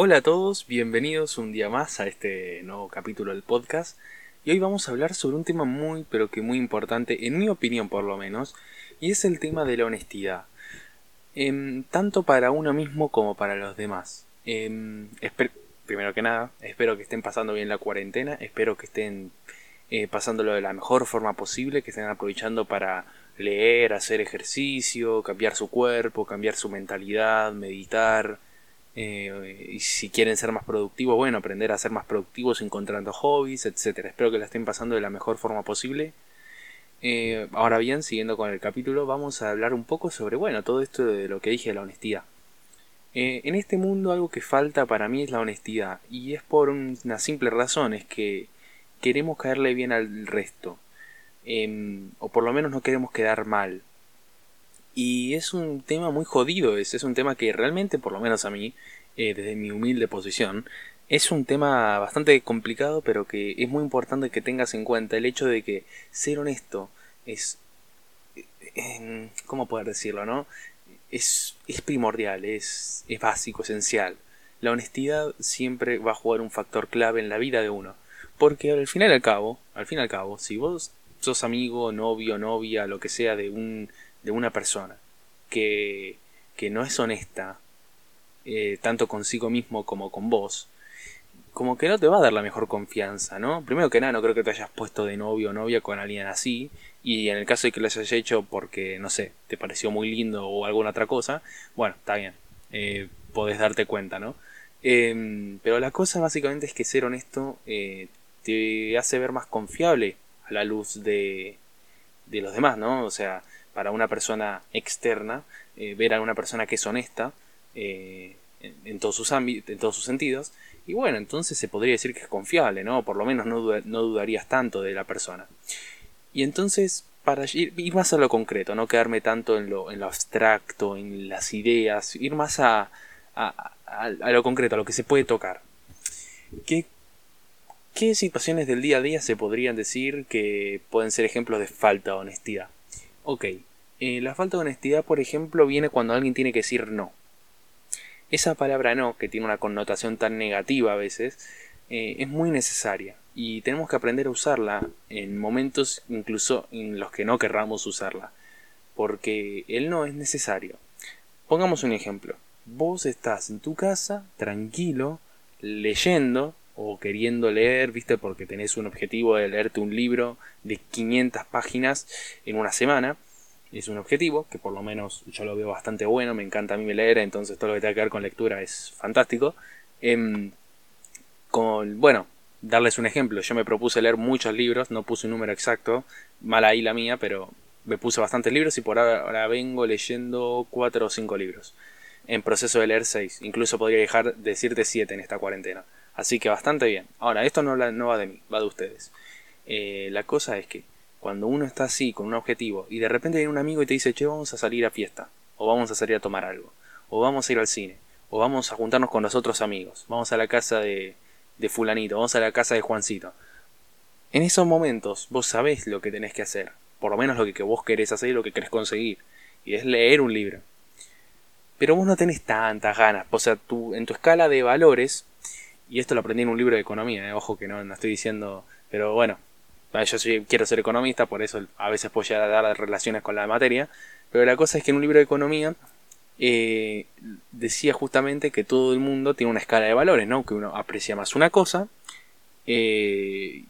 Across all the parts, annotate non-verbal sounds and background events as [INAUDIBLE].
Hola a todos, bienvenidos un día más a este nuevo capítulo del podcast. Y hoy vamos a hablar sobre un tema muy, pero que muy importante, en mi opinión por lo menos, y es el tema de la honestidad. Em, tanto para uno mismo como para los demás. Em, primero que nada, espero que estén pasando bien la cuarentena, espero que estén eh, pasándolo de la mejor forma posible, que estén aprovechando para leer, hacer ejercicio, cambiar su cuerpo, cambiar su mentalidad, meditar, eh, y si quieren ser más productivos, bueno, aprender a ser más productivos encontrando hobbies, etc. Espero que la estén pasando de la mejor forma posible. Eh, ahora bien, siguiendo con el capítulo, vamos a hablar un poco sobre, bueno, todo esto de lo que dije de la honestidad. Eh, en este mundo algo que falta para mí es la honestidad, y es por una simple razón, es que queremos caerle bien al resto, em, o por lo menos no queremos quedar mal. Y es un tema muy jodido, es, es un tema que realmente, por lo menos a mí, eh, desde mi humilde posición, es un tema bastante complicado, pero que es muy importante que tengas en cuenta el hecho de que ser honesto es... Eh, ¿Cómo poder decirlo, no? Es, es primordial, es, es básico, esencial. La honestidad siempre va a jugar un factor clave en la vida de uno. Porque al final al cabo, al fin y al cabo, si vos sos amigo, novio, novia, lo que sea de un de una persona que, que no es honesta, eh, tanto consigo mismo como con vos, como que no te va a dar la mejor confianza, ¿no? Primero que nada, no creo que te hayas puesto de novio o novia con alguien así, y en el caso de que lo hayas hecho porque, no sé, te pareció muy lindo o alguna otra cosa, bueno, está bien, eh, podés darte cuenta, ¿no? Em, pero la cosa básicamente es que ser honesto eh, te hace ver más confiable a la luz de, de los demás, ¿no? O sea, para una persona externa, eh, ver a una persona que es honesta eh, en, todos sus ámbitos, en todos sus sentidos, y bueno, entonces se podría decir que es confiable, ¿no? Por lo menos no, dudarías tanto de la persona. Y entonces, para ir, más a lo concreto, no quedarme tanto en lo, en lo abstracto, en las ideas, ir más a, a, a, lo concreto, a lo que se puede tocar. ¿Qué, ¿Qué situaciones del día a día se podrían decir que pueden ser ejemplos de falta de honestidad? Ok, eh, la falta de honestidad, por ejemplo, viene cuando alguien tiene que decir no. Esa palabra no, que tiene una connotación tan negativa a veces, eh, es muy necesaria y tenemos que aprender a usarla en momentos incluso en los que no querramos usarla, porque el no es necesario. Pongamos un ejemplo. Vos estás en tu casa, tranquilo, leyendo o queriendo leer, viste, porque tenés un objetivo de leerte un libro de 500 páginas en una semana, es un objetivo, que por lo menos yo lo veo bastante bueno, me encanta a mí leer, entonces todo lo que tenga que ver con lectura es fantástico. Em, con, bueno, darles un ejemplo, yo me propuse leer muchos libros, no puse un número exacto, mala ahí la mía, pero me puse bastantes libros y por ahora, vengo leyendo 4 o 5 libros. En proceso de leer 6, incluso podría dejar decirte 7 en esta cuarentena. Así que bastante bien. Ahora, esto no, va de mí, va de ustedes. Eh, la cosa es que cuando uno está así, con un objetivo, y de repente viene un amigo y te dice, che, vamos a salir a fiesta, o vamos a salir a tomar algo, o vamos a ir al cine, o vamos a juntarnos con los otros amigos, vamos a la casa de, de fulanito, vamos a la casa de Juancito. En esos momentos vos sabés lo que tenés que hacer, por lo menos lo que vos querés hacer y lo que querés conseguir, y es leer un libro. Pero vos no tenés tantas ganas, o sea, tú, en tu escala de valores, y esto lo aprendí en un libro de economía, eh, ojo que no, no estoy diciendo, pero bueno, yo sí quiero ser economista, por eso a veces puedo llegar a dar relaciones con la materia. Pero la cosa es que en un libro de economía eh, decía justamente que todo el mundo tiene una escala de valores. Que uno aprecia más una cosa. Eh,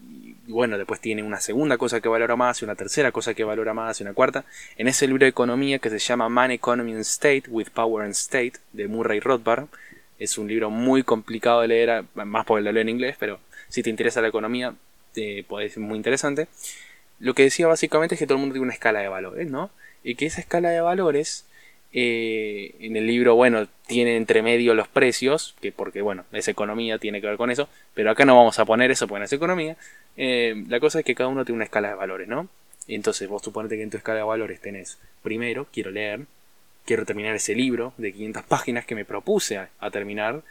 y bueno, después tiene una segunda cosa que valora más, y una tercera cosa que valora más, y una cuarta. En ese libro de economía que se llama Man, Economy and State, with Power and State, de Murray Rothbard. Es un libro muy complicado de leer, más porque lo leo en inglés, pero si te interesa la economía, puede ser muy interesante. Lo que decía básicamente es que todo el mundo tiene una escala de valores, ¿no? Y que esa escala de valores, eh, en el libro, bueno, tiene entre medio los precios, que porque, bueno, es economía, tiene que ver con eso, pero acá no vamos a poner eso porque no es economía. Eh, la cosa es que cada uno tiene una escala de valores, ¿no? Entonces vos suponete que en tu escala de valores tenés, primero, quiero leer, quiero terminar ese libro de 500 páginas que me propuse a terminar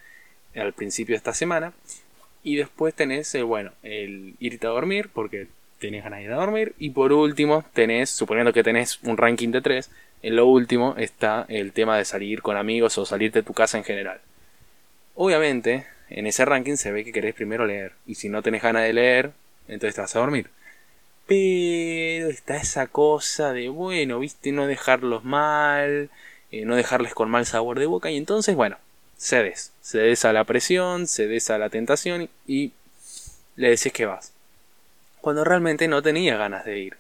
al principio de esta semana. Y después tenés, el, bueno, el irte a dormir, porque tenés ganas de ir a dormir. Y por último, tenés, suponiendo que tenés un ranking de 3, en lo último está el tema de salir con amigos o salirte de tu casa en general. Obviamente, en ese ranking se ve que querés primero leer. Y si no tenés ganas de leer, entonces te vas a dormir. Pero está esa cosa de, bueno, viste, no dejarlos mal, eh, no dejarles con mal sabor de boca. Y entonces, bueno, cedes. Cedes a la presión, cedes a la tentación y le decís que vas. Cuando realmente no tenía ganas de ir.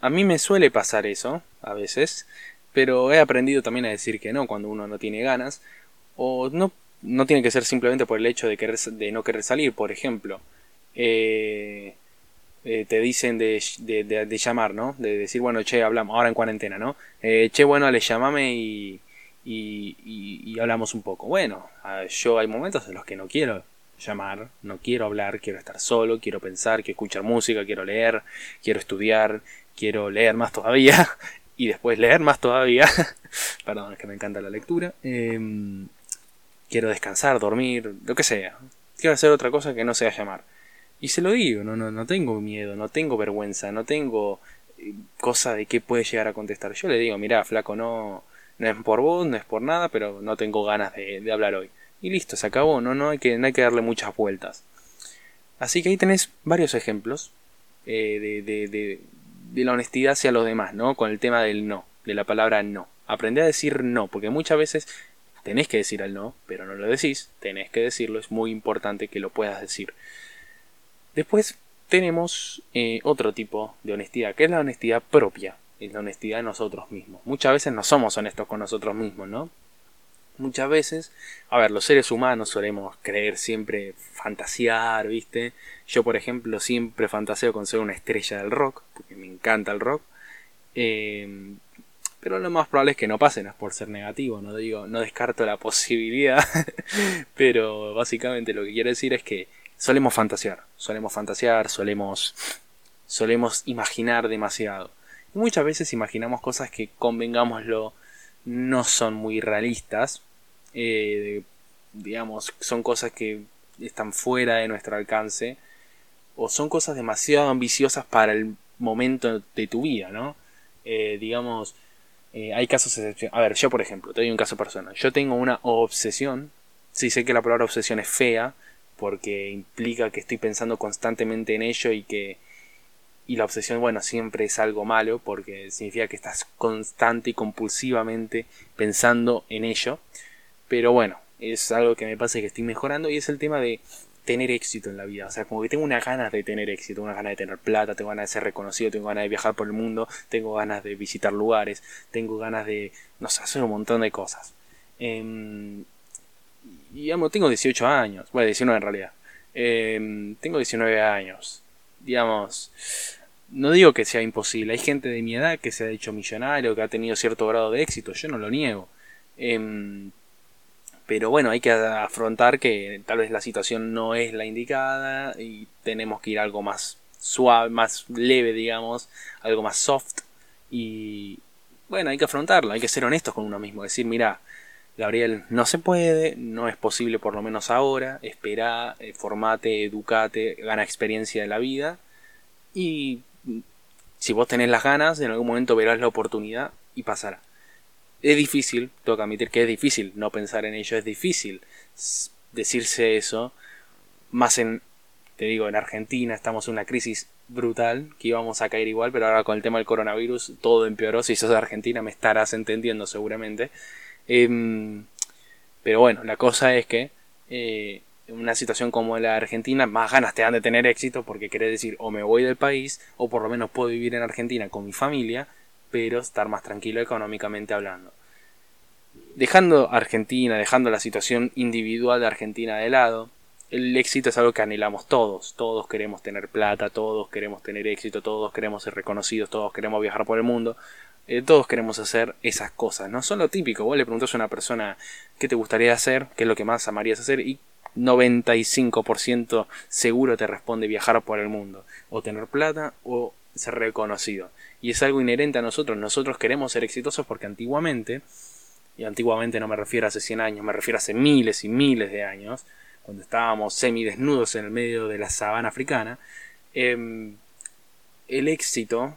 A mí me suele pasar eso, a veces, pero he aprendido también a decir que no cuando uno no tiene ganas. O no, no tiene que ser simplemente por el hecho de, de no querer salir, por ejemplo. Eh, eh, te dicen de, de, llamar, ¿no? De decir, bueno, che, hablamos, ahora en cuarentena, ¿no? Eh, che, bueno, le llamame y, y, y, hablamos un poco. Bueno, yo hay momentos en los que no quiero llamar, no quiero hablar, quiero estar solo, quiero pensar, quiero escuchar música, quiero leer, quiero estudiar, quiero leer más todavía [LAUGHS] y después leer más todavía. [LAUGHS] Perdón, es que me encanta la lectura. Em, quiero descansar, dormir, lo que sea. Quiero hacer otra cosa que no sea llamar. Y se lo digo, no, no, no tengo miedo, no tengo vergüenza, no tengo eh, cosa de qué puede llegar a contestar. Yo le digo, mira, flaco, no, no es por vos, no es por nada, pero no tengo ganas de, hablar hoy. Y listo, se acabó, no, no, hay que, no hay que darle muchas vueltas. Así que ahí tenés varios ejemplos eh, de, la honestidad hacia los demás, ¿no? Con el tema del no, de la palabra no. Aprende a decir no, porque muchas veces tenés que decir el no, pero no lo decís, tenés que decirlo, es muy importante que lo puedas decir. Después tenemos eh, otro tipo de honestidad, que es la honestidad propia, es la honestidad de nosotros mismos. Muchas veces no somos honestos con nosotros mismos, ¿no? Muchas veces, a ver, los seres humanos solemos creer siempre, fantasear, ¿viste? Yo, por ejemplo, siempre fantaseo con ser una estrella del rock, porque me encanta el rock. Em, pero lo más probable es que no pase, no es por ser negativo, no digo, no descarto la [LAUGHS] posibilidad, pero básicamente lo que quiero decir es que solemos fantasear, solemos fantasear, solemos, solemos imaginar demasiado. Muchas veces imaginamos cosas que, convengámoslo, no son muy realistas. Eh, digamos, son cosas que están fuera de nuestro alcance. O son cosas demasiado ambiciosas para el momento de tu vida, ¿no? Eh, digamos, eh, hay casos excepcionales. A ver, yo por ejemplo, te doy un caso personal. Yo tengo una obsesión. Sí sé que la palabra obsesión es fea, porque implica que estoy pensando constantemente en ello y que y la obsesión bueno siempre es algo malo porque significa que estás constante y compulsivamente pensando en ello pero bueno es algo que me pasa y que estoy mejorando y es el tema de tener éxito en la vida o sea como que tengo unas ganas de tener éxito una ganas de tener plata tengo ganas de ser reconocido tengo ganas de viajar por el mundo tengo ganas de visitar lugares tengo ganas de no sé hacer un montón de cosas eh, digamos, tengo 18 años, bueno, 19 en realidad. Em, tengo 19 años. Digamos, no digo que sea imposible. Hay gente de mi edad que se ha hecho millonario, que ha tenido cierto grado de éxito. Yo no lo niego. Em, pero bueno, hay que afrontar que tal vez la situación no es la indicada y tenemos que ir a algo más suave, más leve, digamos, algo más soft. Y bueno, hay que afrontarlo, hay que ser honestos con uno mismo. Decir, mira, Gabriel, no se puede, no es posible por lo menos ahora, espera, eh, formate, educate, gana experiencia de la vida y si vos tenés las ganas, en algún momento verás la oportunidad y pasará. Es difícil, tengo que admitir que es difícil no pensar en ello, es difícil decirse eso, más en, te digo, en Argentina estamos en una crisis brutal, que íbamos a caer igual, pero ahora con el tema del coronavirus todo empeoró, si sos de Argentina me estarás entendiendo seguramente. Em, pero bueno, la cosa es que eh, una situación como la Argentina, más ganas te dan de tener éxito porque quiere decir o me voy del país o por lo menos puedo vivir en Argentina con mi familia, pero estar más tranquilo económicamente hablando. Dejando Argentina, dejando la situación individual de Argentina de lado, el éxito es algo que anhelamos todos. Todos queremos tener plata, todos queremos tener éxito, todos queremos ser reconocidos, todos queremos viajar por el mundo. Eh, todos queremos hacer esas cosas, ¿no? Son lo típico. Vos le preguntas a una persona qué te gustaría hacer, qué es lo que más amarías hacer y 95% seguro te responde viajar por el mundo, o tener plata o ser reconocido. Y es algo inherente a nosotros. Nosotros queremos ser exitosos porque antiguamente, y antiguamente no me refiero a hace 100 años, me refiero a hace miles y miles de años, cuando estábamos semidesnudos en el medio de la sabana africana, em, el éxito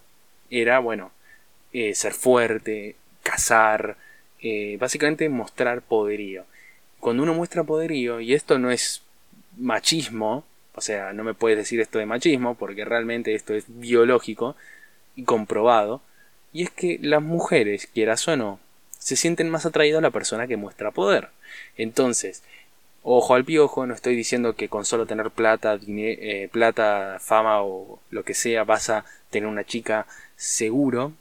era, bueno, eh, ser fuerte, cazar, eh, básicamente mostrar poderío. Cuando uno muestra poderío, y esto no es machismo, o sea, no me puedes decir esto de machismo, porque realmente esto es biológico y comprobado, y es que las mujeres, quieras o no, se sienten más atraídas a la persona que muestra poder. Entonces, ojo al piojo, no estoy diciendo que con solo tener plata, eh, plata, fama o lo que sea vas a tener una chica seguro,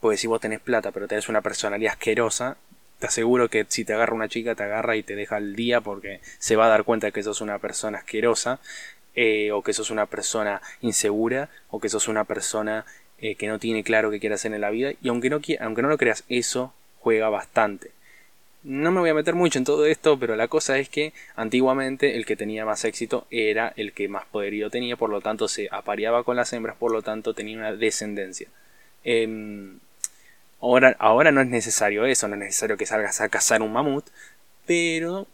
porque si vos tenés plata pero tenés una personalidad asquerosa, te aseguro que si te agarra una chica te agarra y te deja el día porque se va a dar cuenta que sos una persona asquerosa eh, o que sos una persona insegura o que sos una persona eh, que no tiene claro qué quiere hacer en la vida y aunque no, aunque no lo creas eso juega bastante. No me voy a meter mucho en todo esto, pero la cosa es que antiguamente el que tenía más éxito era el que más poderío tenía, por lo tanto se apareaba con las hembras, por lo tanto tenía una descendencia. Em, ahora, ahora no es necesario eso, no es necesario que salgas a cazar un mamut, pero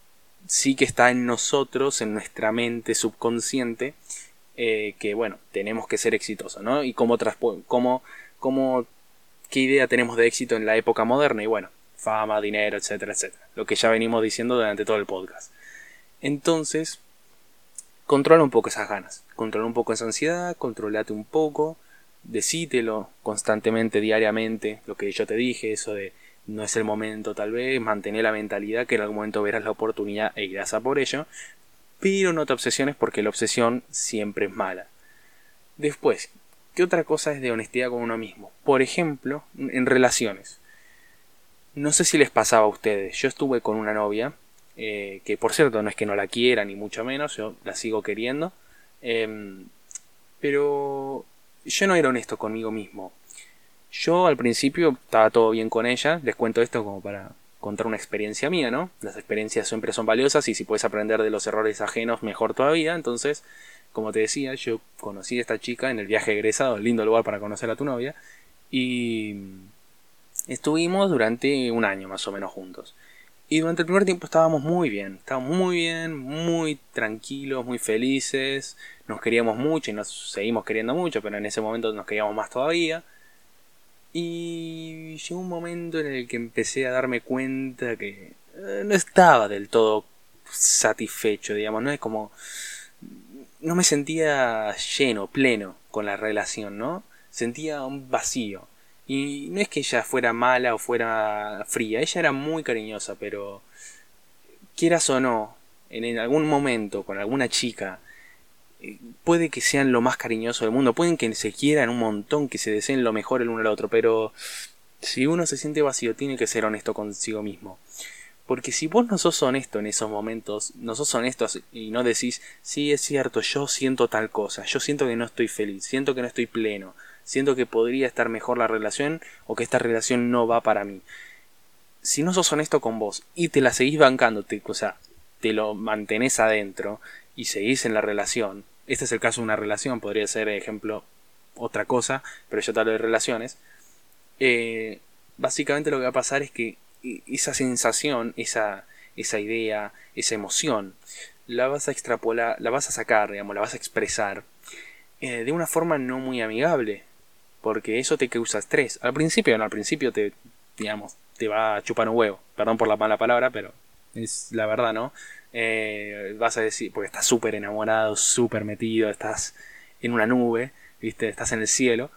sí que está en nosotros, en nuestra mente subconsciente, eh, que bueno, tenemos que ser exitosos, ¿no? Y cómo, cómo, cómo, qué idea tenemos de éxito en la época moderna, y bueno, fama, dinero, etcétera, etcétera. Lo que ya venimos diciendo durante todo el podcast. Entonces, controla un poco esas ganas, controla un poco esa ansiedad, controlate un poco, decítelo constantemente, diariamente, lo que yo te dije, eso de no es el momento tal vez, mantener la mentalidad que en algún momento verás la oportunidad e irás a por ello, pero no te obsesiones porque la obsesión siempre es mala. Después, ¿qué otra cosa es de honestidad con uno mismo? Por ejemplo, en relaciones. No sé si les pasaba a ustedes. Yo estuve con una novia, eh, que por cierto no es que no la quiera, ni mucho menos, yo la sigo queriendo. Em, pero yo no era honesto conmigo mismo. Yo al principio estaba todo bien con ella, les cuento esto como para contar una experiencia mía, ¿no? Las experiencias siempre son valiosas y si puedes aprender de los errores ajenos, mejor todavía. Entonces, como te decía, yo conocí a esta chica en el viaje egresado, lindo lugar para conocer a tu novia, y Estuvimos durante un año más o menos juntos. Y durante el primer tiempo estábamos muy bien, estábamos muy bien, muy tranquilos, muy felices, nos queríamos mucho y nos seguimos queriendo mucho, pero en ese momento nos queríamos más todavía. Y llegó un momento en el que empecé a darme cuenta que eh, no estaba del todo satisfecho, digamos, no es como... no me sentía lleno, pleno con la relación, ¿no? Sentía un vacío. Y no es que ella fuera mala o fuera fría, ella era muy cariñosa, pero quieras o no, en algún momento con alguna chica, eh, puede que sean lo más cariñoso del mundo, pueden que se quieran un montón, que se deseen lo mejor el uno al otro, pero si uno se siente vacío, tiene que ser honesto consigo mismo. Porque si vos no sos honesto en esos momentos, no sos honesto y no decís, sí es cierto, yo siento tal cosa, yo siento que no estoy feliz, siento que no estoy pleno, siento que podría estar mejor la relación o que esta relación no va para mí. Si no sos honesto con vos y te la seguís bancando, o sea, te lo mantenés adentro y seguís en la relación, este es el caso de una relación, podría ser, ejemplo, otra cosa, pero yo te hablo de relaciones, eh, básicamente lo que va a pasar es que esa sensación, esa, esa idea, esa emoción, la vas a extrapolar, la vas a sacar, digamos, la vas a expresar eh, de una forma no muy amigable porque eso te causa estrés. Al principio, no, al principio te, digamos, te va a chupar un huevo. Perdón por la mala palabra, pero es la verdad, ¿no? Eh, vas a decir, porque estás súper enamorado, súper metido, estás en una nube, ¿viste? Estás en el cielo,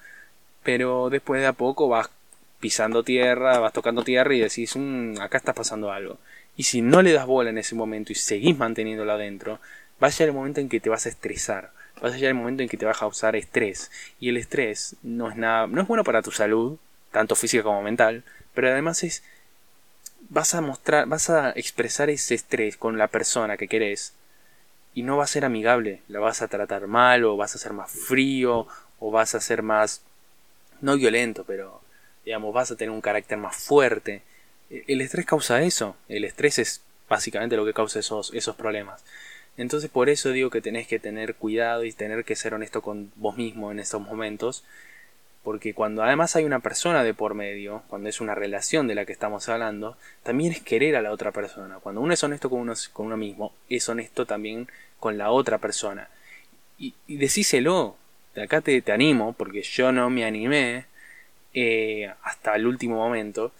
pero después de a poco vas pisando tierra, vas tocando tierra y decís, mm, acá está pasando algo. Y si no le das bola en ese momento y seguís manteniéndolo adentro, va a llegar el momento en que te vas a estresar vas a llegar el momento en que te va a causar estrés. Y el estrés no es nada, no es bueno para tu salud, tanto física como mental, pero además es vas a mostrar, vas a expresar ese estrés con la persona que querés y no va a ser amigable, la vas a tratar mal o vas a ser más frío o vas a ser más no violento, pero digamos, vas a tener un carácter más fuerte. El estrés causa eso, el estrés es básicamente lo que causa esos, esos problemas. Entonces por eso digo que tenés que tener cuidado y tener que ser honesto con vos mismo en estos momentos. Porque cuando además hay una persona de por medio, cuando es una relación de la que estamos hablando, también es querer a la otra persona. Cuando uno es honesto con uno, con uno mismo, es honesto también con la otra persona. Y, y decíselo. De acá te, te, animo, porque yo no me animé eh, hasta el último momento.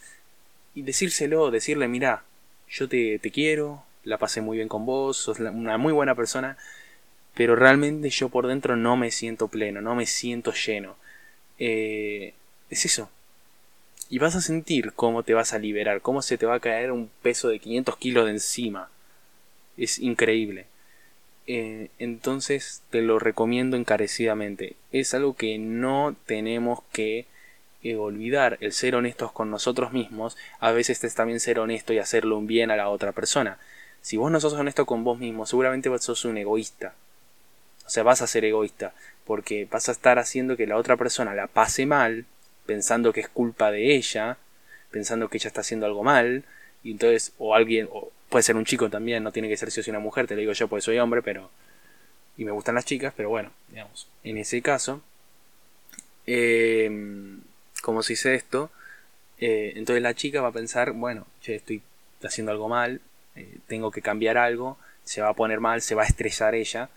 Y decírselo, decirle, mira, yo te, te quiero, la pasé muy bien con vos, sos una muy buena persona, pero realmente yo por dentro no me siento pleno, no me siento lleno. Eh, es eso. Y vas a sentir cómo te vas a liberar, cómo se te va a caer un peso de 500 kilos de encima. Es increíble. Eh, entonces te lo recomiendo encarecidamente. Es algo que no tenemos que eh, olvidar. El ser honestos con nosotros mismos a veces es también ser honesto y hacerle un bien a la otra persona. Si vos no sos honesto con vos mismo, seguramente vos sos un egoísta. O sea, vas a ser egoísta, porque vas a estar haciendo que la otra persona la pase mal, pensando que es culpa de ella, pensando que ella está haciendo algo mal, y entonces, o alguien, o puede ser un chico también, no tiene que ser si o una mujer, te lo digo yo porque soy hombre, pero. y me gustan las chicas, pero bueno, digamos, en ese caso, eh, como se dice esto, eh, entonces la chica va a pensar, bueno, che, estoy haciendo algo mal, eh, tengo que cambiar algo, se va a poner mal, se va a estresar ella,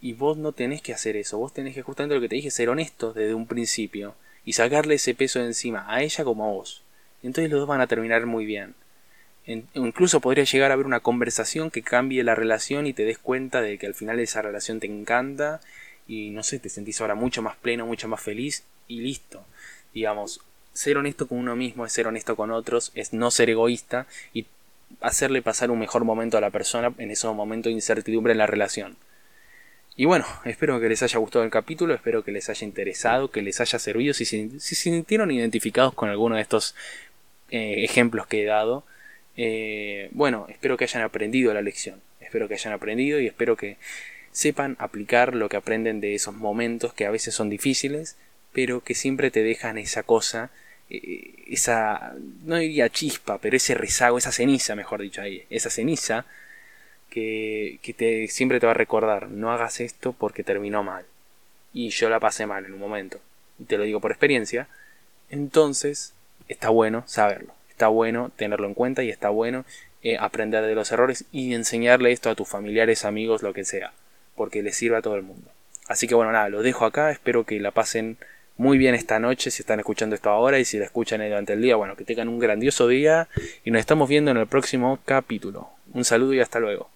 y vos no tenés que hacer eso, vos tenés que justamente lo que te dije, ser honesto desde un principio y sacarle ese peso de encima a ella como a vos. Entonces los dos van a terminar muy bien. incluso podría llegar a haber una conversación que cambie la relación y te des cuenta de que al final esa relación te encanta y no sé, te sentís ahora mucho más pleno, mucho más feliz y listo. Digamos, ser honesto con uno mismo es ser honesto con otros, es no ser egoísta y hacerle pasar un mejor momento a la persona en esos momentos de incertidumbre en la relación. Y bueno, espero que les haya gustado el capítulo, espero que les haya interesado, que les haya servido, si se, sintieron identificados con alguno de estos eh, ejemplos que he dado. Eh, bueno, espero que hayan aprendido la lección, espero que hayan aprendido y espero que sepan aplicar lo que aprenden de esos momentos que a veces son difíciles, pero que siempre te dejan esa cosa, esa, no diría chispa, pero ese rezago, esa ceniza, mejor dicho ahí, esa ceniza que, te, siempre te va a recordar, no hagas esto porque terminó mal. Y yo la pasé mal en un momento. Y te lo digo por experiencia. Entonces, está bueno saberlo. Está bueno tenerlo en cuenta y está bueno eh, aprender de los errores y enseñarle esto a tus familiares, amigos, lo que sea. Porque le sirve a todo el mundo. Así que bueno, nada, lo dejo acá. Espero que la pasen muy bien esta noche si están escuchando esto ahora y si la escuchan durante el día, bueno, que tengan un grandioso día y nos estamos viendo en el próximo capítulo. Un saludo y hasta luego.